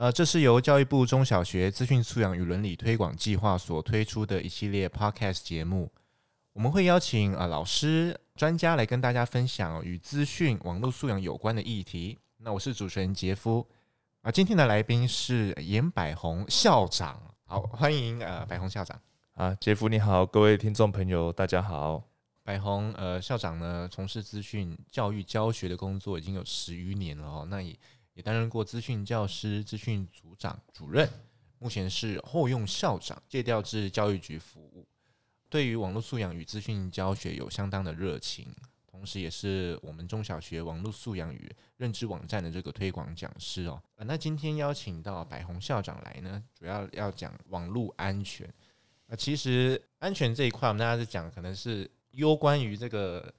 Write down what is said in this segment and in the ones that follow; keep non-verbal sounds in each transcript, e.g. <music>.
呃，这是由教育部中小学资讯素养与伦理推广计划所推出的一系列 Podcast 节目。我们会邀请呃老师、专家来跟大家分享与资讯网络素养有关的议题。那我是主持人杰夫啊，今天的来宾是严百宏校长。好，欢迎呃百宏校长。啊，杰夫你好，各位听众朋友大家好。百宏，呃，校长呢，从事资讯教育教学的工作已经有十余年了哦。那也担任过资讯教师、资讯组长、主任，目前是后用校长，借调至教育局服务。对于网络素养与资讯教学有相当的热情，同时也是我们中小学网络素养与认知网站的这个推广讲师哦。那今天邀请到百鸿校长来呢，主要要讲网络安全。那其实安全这一块，我们大家是讲可能是。攸关于这个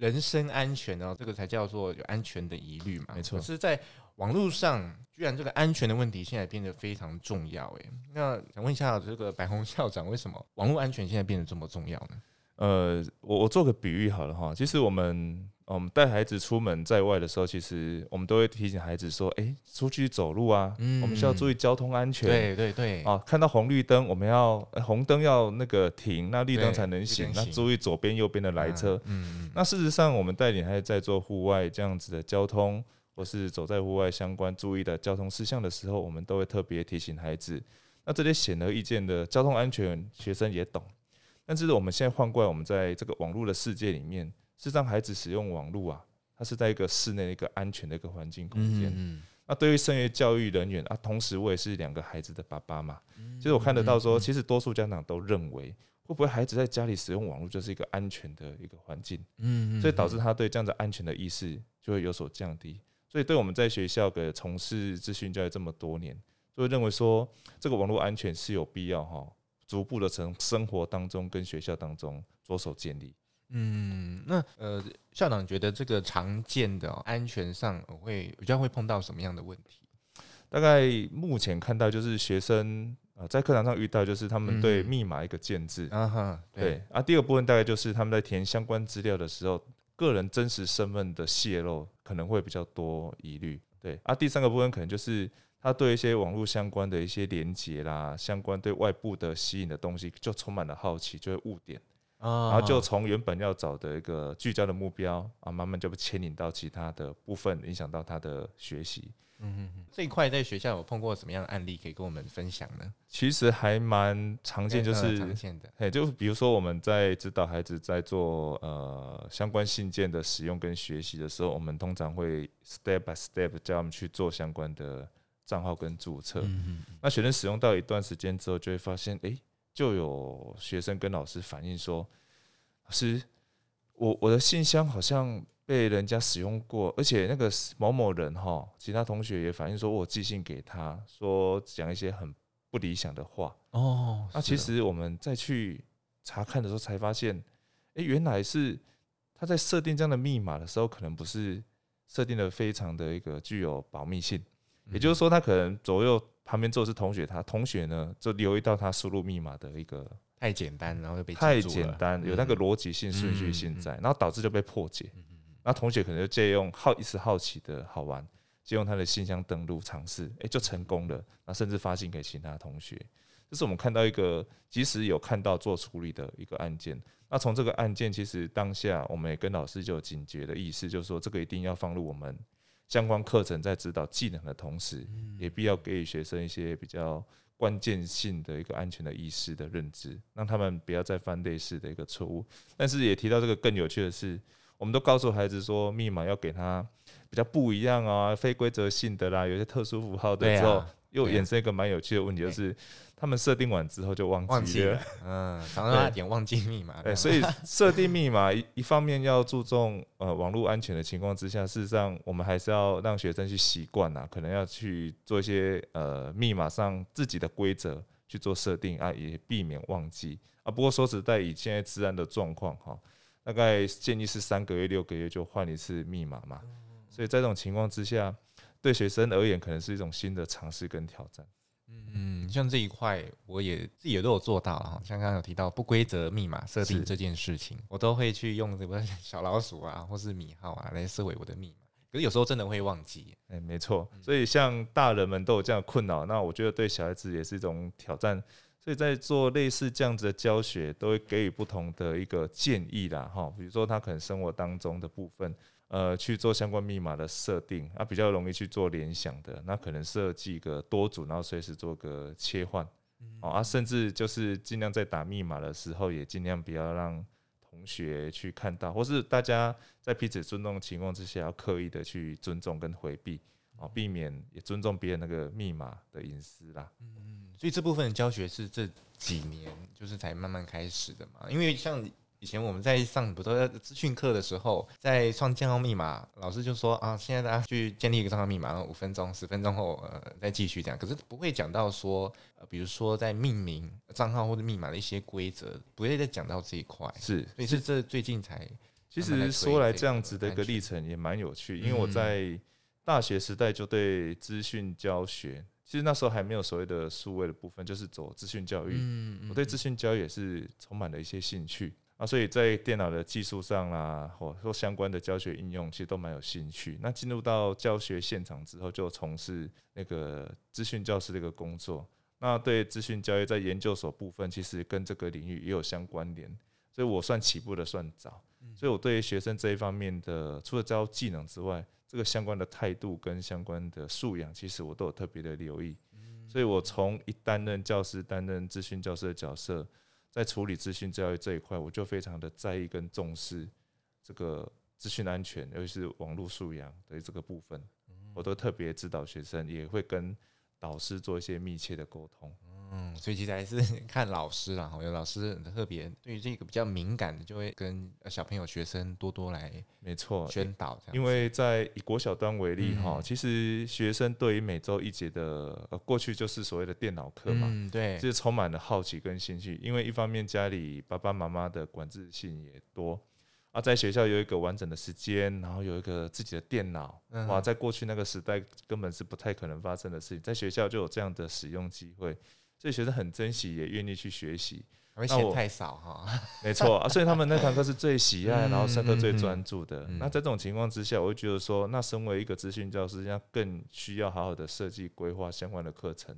人身安全哦，这个才叫做有安全的疑虑嘛。没错，可是在网络上，居然这个安全的问题现在变得非常重要诶。那想问一下这个白红校长，为什么网络安全现在变得这么重要呢？呃，我我做个比喻好了哈，其实我们。我们带孩子出门在外的时候，其实我们都会提醒孩子说：“哎，出去走路啊，我们需要注意交通安全。”对对对。啊，看到红绿灯，我们要红灯要那个停，那绿灯才能行。那注意左边、右边的来车。嗯嗯。那事实上，我们带领孩子在做户外这样子的交通，或是走在户外相关注意的交通事项的时候，我们都会特别提醒孩子。那这些显而易见的交通安全，学生也懂。但是我们现在换过来，我们在这个网络的世界里面。是让孩子使用网络啊，他是在一个室内一个安全的一个环境空间。嗯，那对于身为教育人员啊，同时我也是两个孩子的爸爸嘛。其实我看得到说，其实多数家长都认为，会不会孩子在家里使用网络就是一个安全的一个环境？嗯，所以导致他对这样的安全的意识就会有所降低。所以对我们在学校的从事资讯教育这么多年，就会认为说，这个网络安全是有必要哈，逐步的从生活当中跟学校当中着手建立。嗯，那呃，校长觉得这个常见的安全上会比较会碰到什么样的问题？大概目前看到就是学生呃在课堂上遇到就是他们对密码一个建制，啊哈，对啊。第二部分大概就是他们在填相关资料的时候，个人真实身份的泄露可能会比较多疑虑，对啊。第三个部分可能就是他对一些网络相关的一些连接啦，相关对外部的吸引的东西就充满了好奇，就会误点。然后就从原本要找的一个聚焦的目标啊，慢慢就被牵引到其他的部分，影响到他的学习。嗯嗯，这一块在学校有碰过什么样的案例可以跟我们分享呢？其实还蛮常见，就是常见的。哎，就比如说我们在指导孩子在做呃相关信件的使用跟学习的时候，我们通常会 step by step 教他们去做相关的账号跟注册。嗯嗯。那学生使用到一段时间之后，就会发现，哎。就有学生跟老师反映说：“老师，我我的信箱好像被人家使用过，而且那个某某人哈，其他同学也反映说，我寄信给他说讲一些很不理想的话哦。那其实我们再去查看的时候，才发现，哎，原来是他在设定这样的密码的时候，可能不是设定的非常的一个具有保密性，也就是说，他可能左右。”旁边坐的是同学，他同学呢就留意到他输入密码的一个太简单，然后就被太简单，有那个逻辑性、顺序性在，然后导致就被破解。那同学可能就借用好一时好奇的好玩，借用他的信箱登录尝试，诶，就成功了。那甚至发信给其他同学，这是我们看到一个即使有看到做处理的一个案件。那从这个案件，其实当下我们也跟老师就有警觉的意思，就是说这个一定要放入我们。相关课程在指导技能的同时，也必要给予学生一些比较关键性的一个安全的意识的认知，让他们不要再犯类似的一个错误。但是也提到这个更有趣的是，我们都告诉孩子说，密码要给他比较不一样啊，非规则性的啦，有些特殊符号的时候，又衍生一个蛮有趣的问题，就是。他们设定完之后就忘记了，忘记了，<laughs> 嗯，常常有点忘记密码。对，所以设定密码一一方面要注重呃网络安全的情况之下，事实上我们还是要让学生去习惯呐，可能要去做一些呃密码上自己的规则，去做设定啊，也避免忘记啊。不过说实在，以现在治安的状况哈，大概建议是三个月、六个月就换一次密码嘛。所以在这种情况之下，对学生而言，可能是一种新的尝试跟挑战。嗯，像这一块，我也自己也都有做到哈。像刚刚有提到不规则密码设定这件事情，我都会去用什么小老鼠啊，或是米号啊来设为我的密码。可是有时候真的会忘记，哎、欸，没错。所以像大人们都有这样的困扰，那我觉得对小孩子也是一种挑战。所以在做类似这样子的教学，都会给予不同的一个建议啦，哈。比如说他可能生活当中的部分，呃，去做相关密码的设定，啊，比较容易去做联想的，那可能设计个多组，然后随时做个切换，啊，甚至就是尽量在打密码的时候，也尽量不要让。同学去看到，或是大家在彼此尊重的情况之下，要刻意的去尊重跟回避，啊，避免也尊重别人那个密码的隐私啦。嗯，所以这部分的教学是这几年就是才慢慢开始的嘛，因为像。以前我们在上不都资讯课的时候，在创账号密码，老师就说啊，现在大家去建立一个账号密码，然后五分钟、十分钟后，呃，再继续讲。可是不会讲到说，呃，比如说在命名账号或者密码的一些规则，不会再讲到这一块。是，所以是这最近才。其实说来这样子的一个历程也蛮有趣，因为我在大学时代就对资讯教学，其实那时候还没有所谓的数位的部分，就是走资讯教育。嗯我对资讯教育也是充满了一些兴趣。啊，所以在电脑的技术上啦，或或相关的教学应用，其实都蛮有兴趣。那进入到教学现场之后，就从事那个资讯教师的一个工作。那对资讯教育在研究所部分，其实跟这个领域也有相关联。所以我算起步的算早。所以我对于学生这一方面的，除了教技能之外，这个相关的态度跟相关的素养，其实我都有特别的留意。所以我从一担任教师，担任资讯教师的角色。在处理资讯教育这一块，我就非常的在意跟重视这个资讯安全，尤其是网络素养的这个部分，我都特别指导学生，也会跟导师做一些密切的沟通。嗯，所以其实还是 <laughs> 看老师啦，有老师特别对于这个比较敏感的，就会跟小朋友、学生多多来，没错，宣导。因为在以国小端为例哈，其实学生对于每周一节的呃过去就是所谓的电脑课嘛，嗯，对，就是充满了好奇跟兴趣。因为一方面家里爸爸妈妈的管制性也多。啊，在学校有一个完整的时间，然后有一个自己的电脑，哇，在过去那个时代根本是不太可能发生的事情，在学校就有这样的使用机会，所以学生很珍惜，也愿意去学习。而且太少哈，<laughs> 没错啊，所以他们那堂课是最喜爱，然后上课最专注的。那在这种情况之下，我会觉得说，那身为一个资讯教师，要更需要好好的设计规划相关的课程，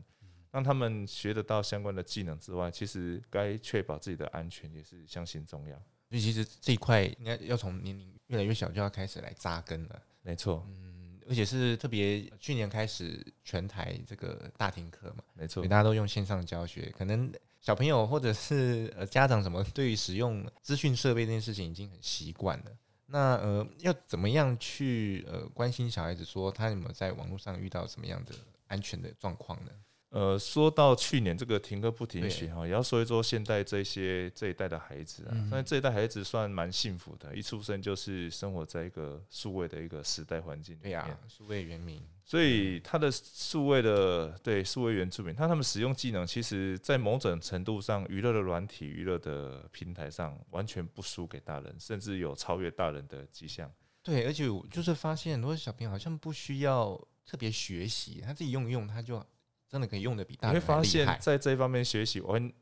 让他们学得到相关的技能之外，其实该确保自己的安全也是相信重要。所以其实这一块应该要从年龄越来越小就要开始来扎根了。没错，嗯，而且是特别去年开始全台这个大停课嘛，没错，大家都用线上教学，可能小朋友或者是呃家长什么，对于使用资讯设备这件事情已经很习惯了。那呃，要怎么样去呃关心小孩子，说他有没有在网络上遇到什么样的安全的状况呢？呃，说到去年这个停课不停学哈，也要说一说现在这些这一代的孩子啊，那、嗯、这一代孩子算蛮幸福的，一出生就是生活在一个数位的一个时代环境里面，对呀，数位原民，所以他的数位的对数位原住民，他他们使用技能，其实在某种程度上，娱乐的软体、娱乐的平台上，完全不输给大人，甚至有超越大人的迹象。对，而且就是发现很多小朋友好像不需要特别学习，他自己用一用他就。真的可以用的比大人。你会发现在这一方面学习完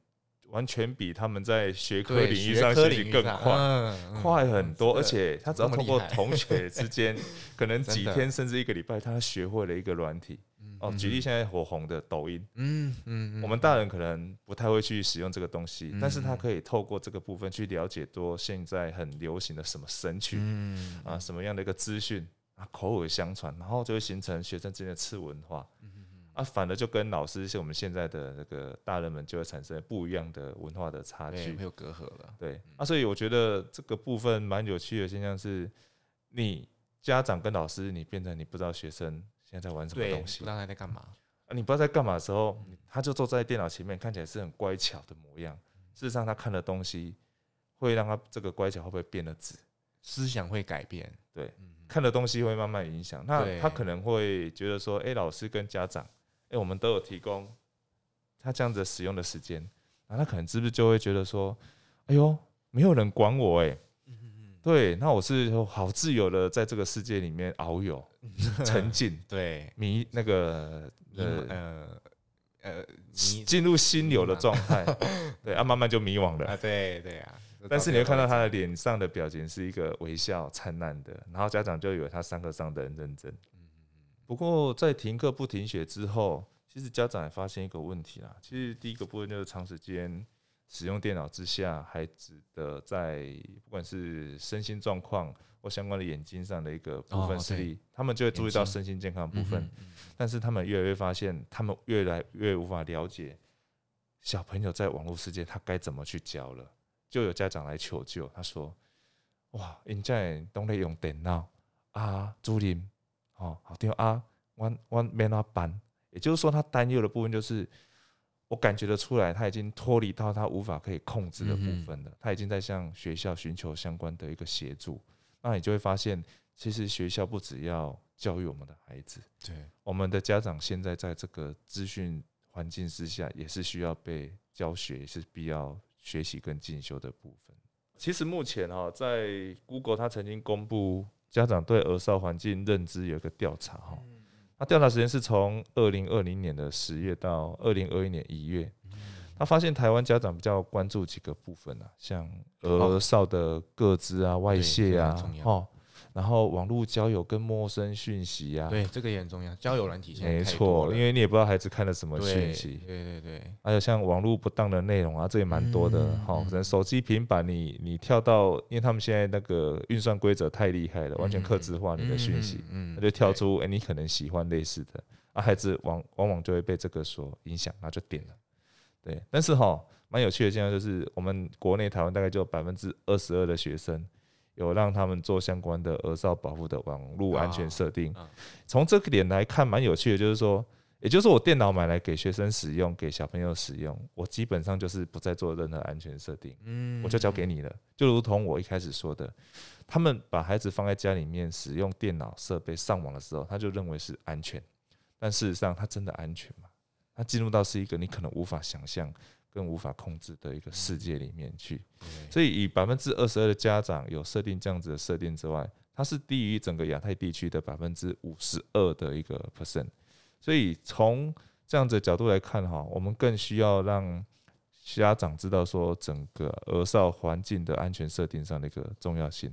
完全比他们在学科领域上学习更快，嗯、快很多。而且他只要通过同学之间，<laughs> 可能几天甚至一个礼拜，他学会了一个软体。哦，举例现在火红的抖音，嗯嗯，我们大人可能不太会去使用这个东西，但是他可以透过这个部分去了解多现在很流行的什么神曲，啊，什么样的一个资讯啊，口耳相传，然后就会形成学生之间的次文化。啊，反而就跟老师像我们现在的那个大人们就会产生不一样的文化的差距，没有隔阂了。对，啊，所以我觉得这个部分蛮有趣的现象是，你家长跟老师，你变成你不知道学生现在在玩什么东西，不知道他在干嘛啊？你不知道在干嘛的时候，他就坐在电脑前面，看起来是很乖巧的模样。事实上，他看的东西会让他这个乖巧会不会变得直，思想会改变。对，看的东西会慢慢影响。那他可能会觉得说，哎，老师跟家长。哎，我们都有提供他这样子使用的时间，那他可能是不是就会觉得说，哎呦，没有人管我哎，对，那我是好自由的在这个世界里面遨游、<laughs> 沉浸，对，迷那个呃呃呃，进入心流的状态，<laughs> 对，啊，慢慢就迷惘了，啊，对对啊。但是你会看到他的脸上的表情是一个微笑灿烂的，然后家长就以为他上课上的很认真。<laughs> 不过在停课不停学之后，其实家长也发现一个问题啦。其实第一个部分就是长时间使用电脑之下，孩子的在不管是身心状况或相关的眼睛上的一个部分视力，他们就会注意到身心健康的部分。但是他们越来越发现，他们越来越无法了解小朋友在网络世界他该怎么去教了。就有家长来求救，他说：“哇，现在都在用电脑啊，主任，哦，好听啊，我我没那办。”也就是说，他担忧的部分就是，我感觉得出来，他已经脱离到他无法可以控制的部分了。他已经在向学校寻求相关的一个协助。那你就会发现，其实学校不只要教育我们的孩子，对，我们的家长现在在这个资讯环境之下，也是需要被教学，也是必要。学习跟进修的部分，其实目前哈，在 Google 它曾经公布家长对儿少环境认知有一个调查哈，那调查时间是从二零二零年的十月到二零二一年一月，他发现台湾家长比较关注几个部分啊，像儿少的个资啊、外泄啊，哈。然后网络交友跟陌生讯息呀，对，这个也很重要。交友软体现在没错，因为你也不知道孩子看了什么讯息，对对对。还有像网络不当的内容啊，这也蛮多的。好，可能手机、平板，你你跳到，因为他们现在那个运算规则太厉害了，完全克制化你的讯息，嗯，他就跳出哎，你可能喜欢类似的，啊，孩子往往往就会被这个所影响，那就点了。对，但是哈，蛮有趣的现象就是，我们国内台湾大概就百分之二十二的学生。有让他们做相关的儿少保护的网络安全设定。从这个点来看，蛮有趣的，就是说，也就是我电脑买来给学生使用，给小朋友使用，我基本上就是不再做任何安全设定，嗯我就交给你了。就如同我一开始说的，他们把孩子放在家里面使用电脑设备上网的时候，他就认为是安全，但事实上，他真的安全吗？他进入到是一个你可能无法想象。更无法控制的一个世界里面去，所以以百分之二十二的家长有设定这样子的设定之外，它是低于整个亚太地区的百分之五十二的一个 percent。所以从这样子的角度来看哈，我们更需要让家长知道说整个儿少环境的安全设定上的一个重要性。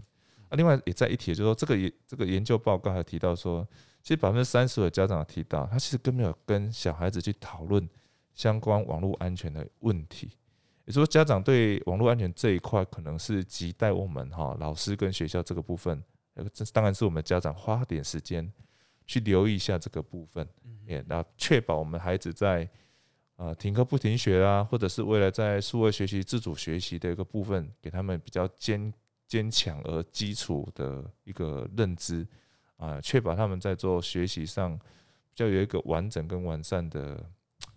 那，另外也在一提，就是说这个研这个研究报告还提到说，其实百分之三十的家长提到，他其实根本没有跟小孩子去讨论。相关网络安全的问题，也就是说，家长对网络安全这一块，可能是亟待我们哈老师跟学校这个部分，这当然是我们家长花点时间去留意一下这个部分，也那确保我们孩子在啊停课不停学啊，或者是未来在数位学习自主学习的一个部分，给他们比较坚坚强而基础的一个认知啊，确保他们在做学习上比较有一个完整跟完善的。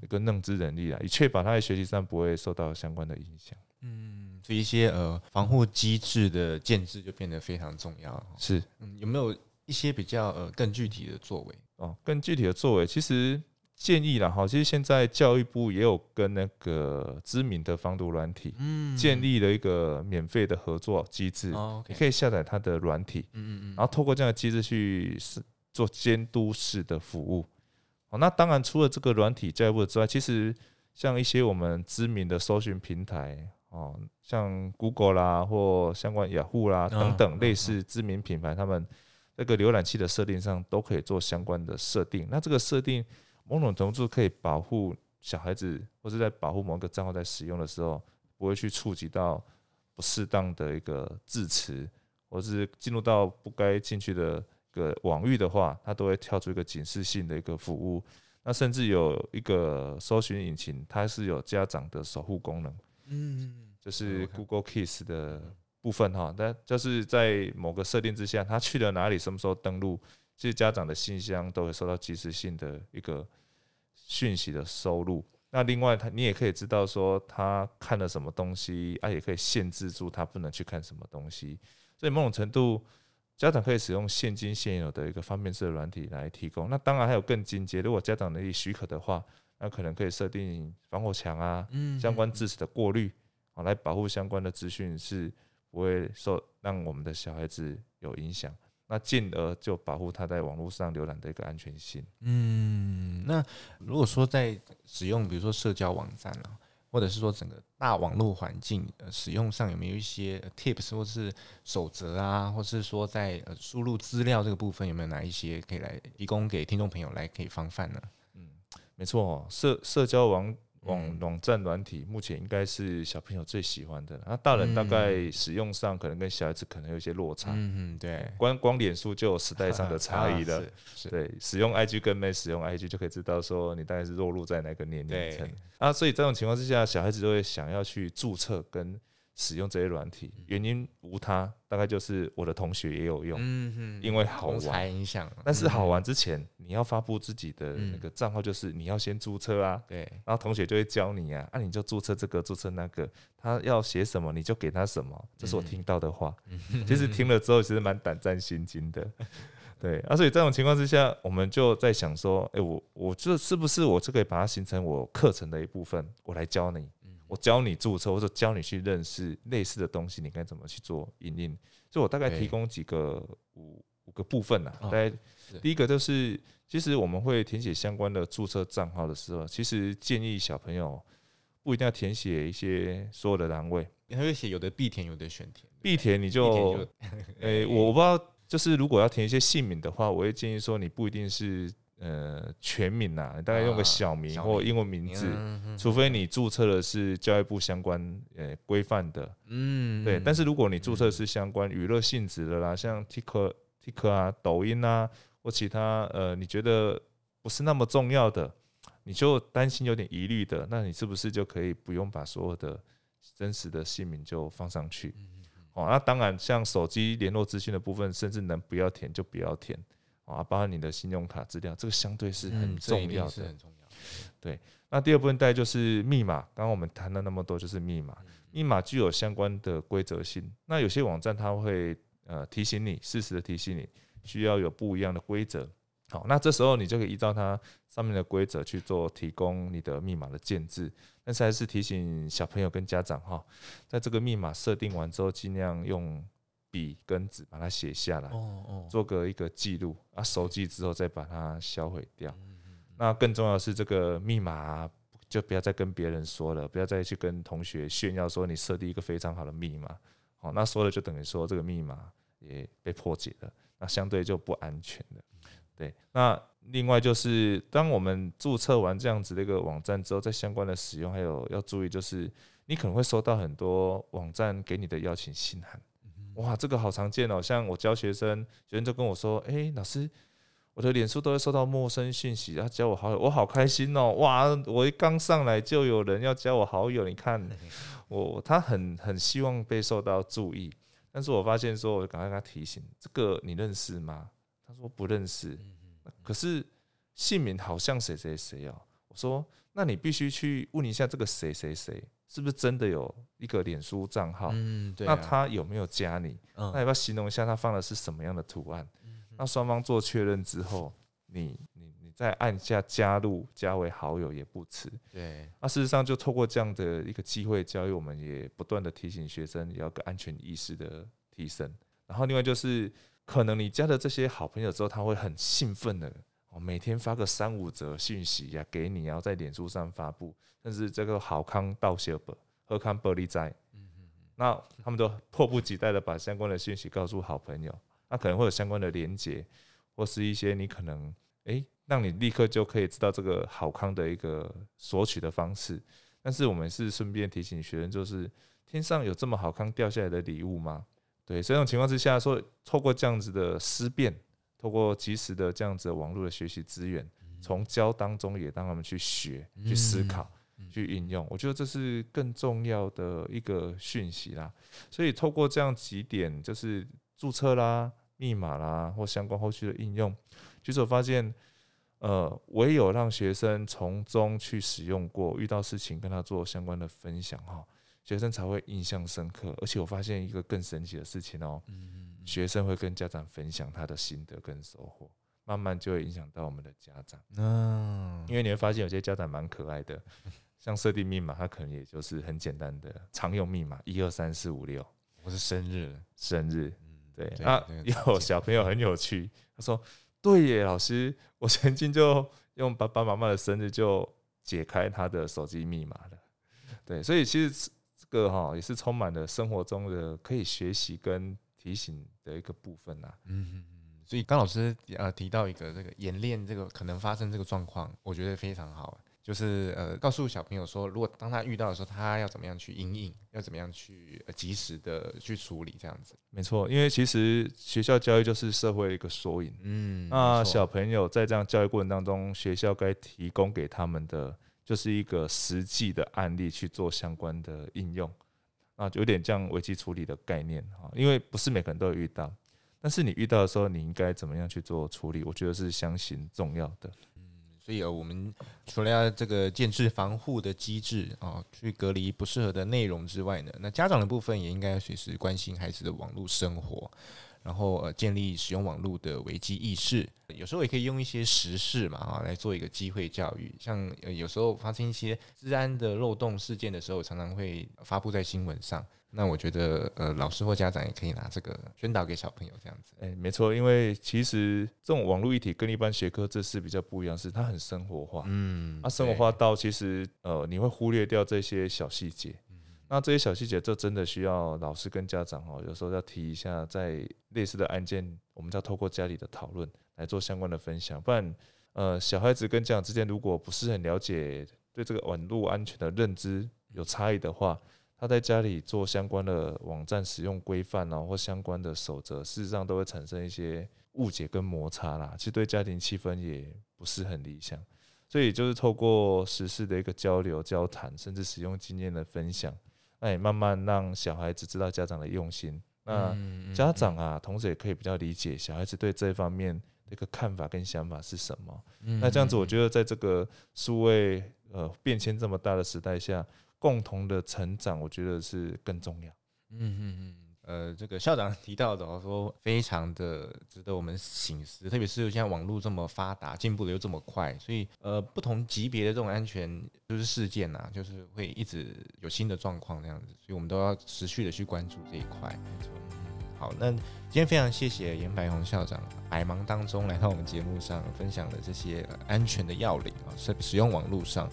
一个认知能力啊，以确保他在学习上不会受到相关的影响。嗯，所以一些呃防护机制的建制就变得非常重要。是，嗯，有没有一些比较呃更具体的作为？哦，更具体的作为，其实建议啦，哈，其实现在教育部也有跟那个知名的防毒软体，嗯，建立了一个免费的合作机制。哦，你可以下载它的软体，嗯嗯嗯，然后透过这样的机制去做监督式的服务。哦，那当然，除了这个软体教育部之外，其实像一些我们知名的搜寻平台，哦，像 Google 啦，或相关雅虎啦等等类似知名品牌，他们那个浏览器的设定上都可以做相关的设定。那这个设定某种程度可以保护小孩子，或是在保护某个账号在使用的时候，不会去触及到不适当的一个字词，或是进入到不该进去的一。个网域的话，它都会跳出一个警示性的一个服务。那甚至有一个搜寻引擎，它是有家长的守护功能。嗯，就是 Google Kids 的部分哈。但就是在某个设定之下，他去了哪里，什么时候登录，其实家长的信箱都会收到及时性的一个讯息的收录。那另外，他你也可以知道说他看了什么东西，啊，也可以限制住他不能去看什么东西。所以某种程度。家长可以使用现今现有的一个方便式的软体来提供。那当然还有更进阶，如果家长能力许可的话，那可能可以设定防火墙啊，相关知识的过滤，啊来保护相关的资讯是不会受让我们的小孩子有影响，那进而就保护他在网络上浏览的一个安全性。嗯，那如果说在使用比如说社交网站啊，或者是说整个大网络环境使用上有没有一些 tips 或是守则啊，或是说在输入资料这个部分有没有哪一些可以来提供给听众朋友来可以防范呢？嗯没错哦，社社交网网网站软体目前应该是小朋友最喜欢的。那大人大概使用上可能跟小孩子可能有一些落差。嗯嗯，对。光光脸书就有时代上的 <laughs> 差异了。对，使用 IG 跟没使用 IG 就可以知道说你大概是落入在哪个年龄层。啊，所以这种情况之下，小孩子就会想要去注册跟。使用这些软体，原因无他，大概就是我的同学也有用，因为好玩影响。但是好玩之前，你要发布自己的那个账号，就是你要先注册啊，对，然后同学就会教你啊，那你就注册这个，注册那个，他要写什么你就给他什么，这是我听到的话。其实听了之后，其实蛮胆战心惊的，<laughs> 对。啊，所以这种情况之下，我们就在想说，哎，我我这是不是我就可以把它形成我课程的一部分，我来教你。我教你注册，或者教你去认识类似的东西，你该怎么去做引领？所以我大概提供几个五五个部分呐。大概第一个就是，其实我们会填写相关的注册账号的时候，其实建议小朋友不一定要填写一些所有的栏位，你会写有的必填，有的选填。必填你就，<laughs> 诶，我不知道，就是如果要填一些姓名的话，我会建议说你不一定是。呃，全名呐，你大概用个小名或英文名字，除非你注册的是教育部相关呃规范的，嗯，对。但是如果你注册是相关娱乐性质的啦，像 TikTok、TikTok 啊、抖音啊或其他呃，你觉得不是那么重要的，你就担心有点疑虑的，那你是不是就可以不用把所有的真实的姓名就放上去？哦，那当然，像手机联络资讯的部分，甚至能不要填就不要填。啊，包含你的信用卡资料，这个相对是很重要的，很重要。对，那第二部分大概就是密码。刚刚我们谈了那么多，就是密码。密码具有相关的规则性。那有些网站它会呃提醒你，适时的提醒你，需要有不一样的规则。好，那这时候你就可以依照它上面的规则去做提供你的密码的建制。但是还是提醒小朋友跟家长哈，在这个密码设定完之后，尽量用。笔跟纸把它写下来，做个一个记录啊，手机之后再把它销毁掉。那更重要的是，这个密码就不要再跟别人说了，不要再去跟同学炫耀说你设定一个非常好的密码。哦，那说了就等于说这个密码也被破解了，那相对就不安全了。对，那另外就是当我们注册完这样子的一个网站之后，在相关的使用还有要注意，就是你可能会收到很多网站给你的邀请信函。哇，这个好常见哦！像我教学生，学生就跟我说：“哎，老师，我的脸书都会收到陌生讯息，他加我好友，我好开心哦！哇，我一刚上来就有人要加我好友，你看 <laughs> 我，他很很希望被受到注意。但是我发现说，我赶快跟他提醒，这个你认识吗？他说不认识，可是姓名好像谁谁谁哦。我说，那你必须去问一下这个谁谁谁。”是不是真的有一个脸书账号？嗯，对。那他有没有加你？那要不要形容一下他放的是什么样的图案？那双方做确认之后，你你你再按下加入，加为好友也不迟。对。那事实上，就透过这样的一个机会教育，我们也不断的提醒学生要个安全意识的提升。然后另外就是，可能你加了这些好朋友之后，他会很兴奋的。我每天发个三五则讯息呀，给你，然后在脸书上发布，甚至这个好康道谢本，喝康玻璃斋，那他们都迫不及待的把相关的讯息告诉好朋友，那可能会有相关的连接，或是一些你可能诶，让你立刻就可以知道这个好康的一个索取的方式。但是我们是顺便提醒学生，就是天上有这么好康掉下来的礼物吗？对，所以这种情况之下，说透过这样子的思辨。透过及时的这样子网络的学习资源，从教当中也让他们去学、去思考、去应用。我觉得这是更重要的一个讯息啦。所以透过这样几点，就是注册啦、密码啦或相关后续的应用，其实我发现，呃，唯有让学生从中去使用过，遇到事情跟他做相关的分享哈，学生才会印象深刻。而且我发现一个更神奇的事情哦。学生会跟家长分享他的心得跟收获，慢慢就会影响到我们的家长。嗯，因为你会发现有些家长蛮可爱的，<laughs> 像设定密码，他可能也就是很简单的常用密码一二三四五六，我是生日，生日。对，对啊，有小朋友很有趣，他说：“对耶，老师，我曾经就用爸爸妈妈的生日就解开他的手机密码了。”对，所以其实这个哈也是充满了生活中的可以学习跟提醒的一个部分呐。嗯嗯嗯。所以刚老师呃提到一个这个演练这个可能发生这个状况，我觉得非常好。就是呃，告诉小朋友说，如果当他遇到的时候，他要怎么样去应应，要怎么样去及时的去处理，这样子。没错，因为其实学校教育就是社会的一个缩影。嗯，那小朋友在这样教育过程当中，学校该提供给他们的就是一个实际的案例去做相关的应用。啊，有点像危机处理的概念哈，因为不是每个人都有遇到，但是你遇到的时候，你应该怎么样去做处理？我觉得是相信重要的。所以啊，我们除了要这个建制防护的机制啊，去隔离不适合的内容之外呢，那家长的部分也应该随时关心孩子的网络生活，然后呃，建立使用网络的危机意识。有时候也可以用一些时事嘛啊，来做一个机会教育。像有时候发生一些治安的漏洞事件的时候，常常会发布在新闻上。那我觉得，呃，老师或家长也可以拿这个宣导给小朋友，这样子。哎，没错，因为其实这种网络议题跟一般学科知识比较不一样，是它很生活化。嗯，它生活化到其实，呃，你会忽略掉这些小细节。那这些小细节，就真的需要老师跟家长哦，有时候要提一下，在类似的案件，我们要透过家里的讨论来做相关的分享。不然，呃，小孩子跟家长之间如果不是很了解，对这个网络安全的认知有差异的话，他在家里做相关的网站使用规范啊，或相关的守则，事实上都会产生一些误解跟摩擦啦。其实对家庭气氛也不是很理想，所以就是透过实时的一个交流、交谈，甚至使用经验的分享，那也慢慢让小孩子知道家长的用心。那家长啊，同时也可以比较理解小孩子对这方面的一个看法跟想法是什么。那这样子，我觉得在这个数位呃变迁这么大的时代下。共同的成长，我觉得是更重要。嗯嗯嗯，呃，这个校长提到的，说非常的值得我们省思，特别是现在网络这么发达，进步的又这么快，所以呃，不同级别的这种安全就是事件呐，就是会一直有新的状况这样子，所以我们都要持续的去关注这一块。没错。好，那今天非常谢谢严白红校长，百忙当中来到我们节目上分享的这些安全的要领啊，使使用网络上。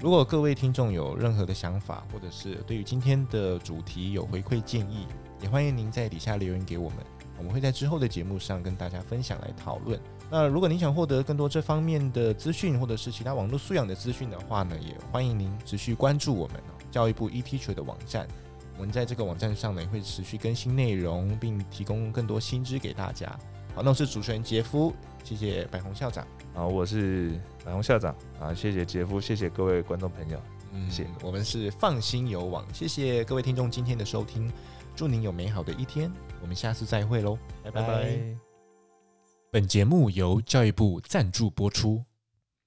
如果各位听众有任何的想法，或者是对于今天的主题有回馈建议，也欢迎您在底下留言给我们，我们会在之后的节目上跟大家分享来讨论。那如果您想获得更多这方面的资讯，或者是其他网络素养的资讯的话呢，也欢迎您持续关注我们教育部 eTeacher 的网站。我们在这个网站上呢，也会持续更新内容，并提供更多新知给大家。好，那我是主持人杰夫，谢谢白红校长。好，我是白红校长啊，谢谢杰夫，谢谢各位观众朋友，嗯，谢谢。我们是放心游网，谢谢各位听众今天的收听，祝您有美好的一天，我们下次再会喽，拜拜。本节目由教育部赞助播出。